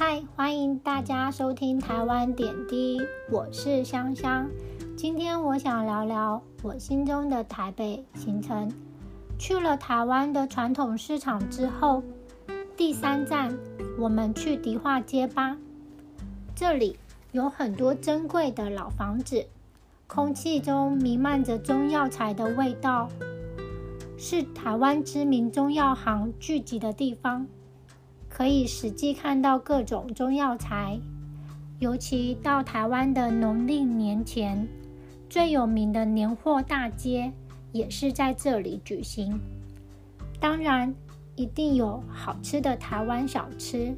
嗨，欢迎大家收听台湾点滴，我是香香。今天我想聊聊我心中的台北行程。去了台湾的传统市场之后，第三站我们去迪化街吧。这里有很多珍贵的老房子，空气中弥漫着中药材的味道，是台湾知名中药行聚集的地方。可以实际看到各种中药材，尤其到台湾的农历年前，最有名的年货大街也是在这里举行。当然，一定有好吃的台湾小吃，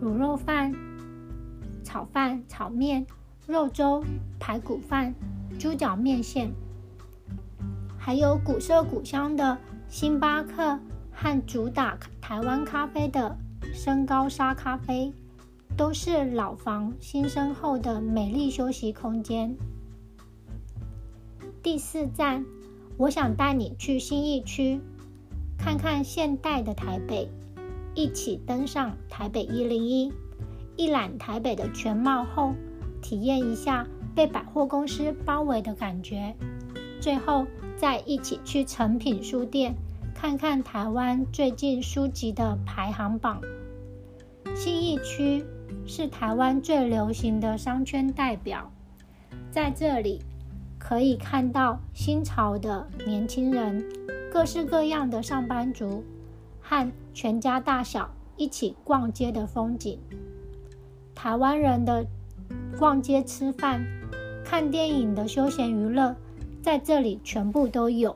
卤肉饭、炒饭、炒面、肉粥、排骨饭、猪脚面线，还有古色古香的星巴克。和主打台湾咖啡的深高沙咖啡，都是老房新生后的美丽休息空间。第四站，我想带你去新义区，看看现代的台北，一起登上台北一零一，一览台北的全貌后，体验一下被百货公司包围的感觉。最后，再一起去诚品书店。看看台湾最近书籍的排行榜。信义区是台湾最流行的商圈代表，在这里可以看到新潮的年轻人、各式各样的上班族和全家大小一起逛街的风景。台湾人的逛街、吃饭、看电影的休闲娱乐，在这里全部都有。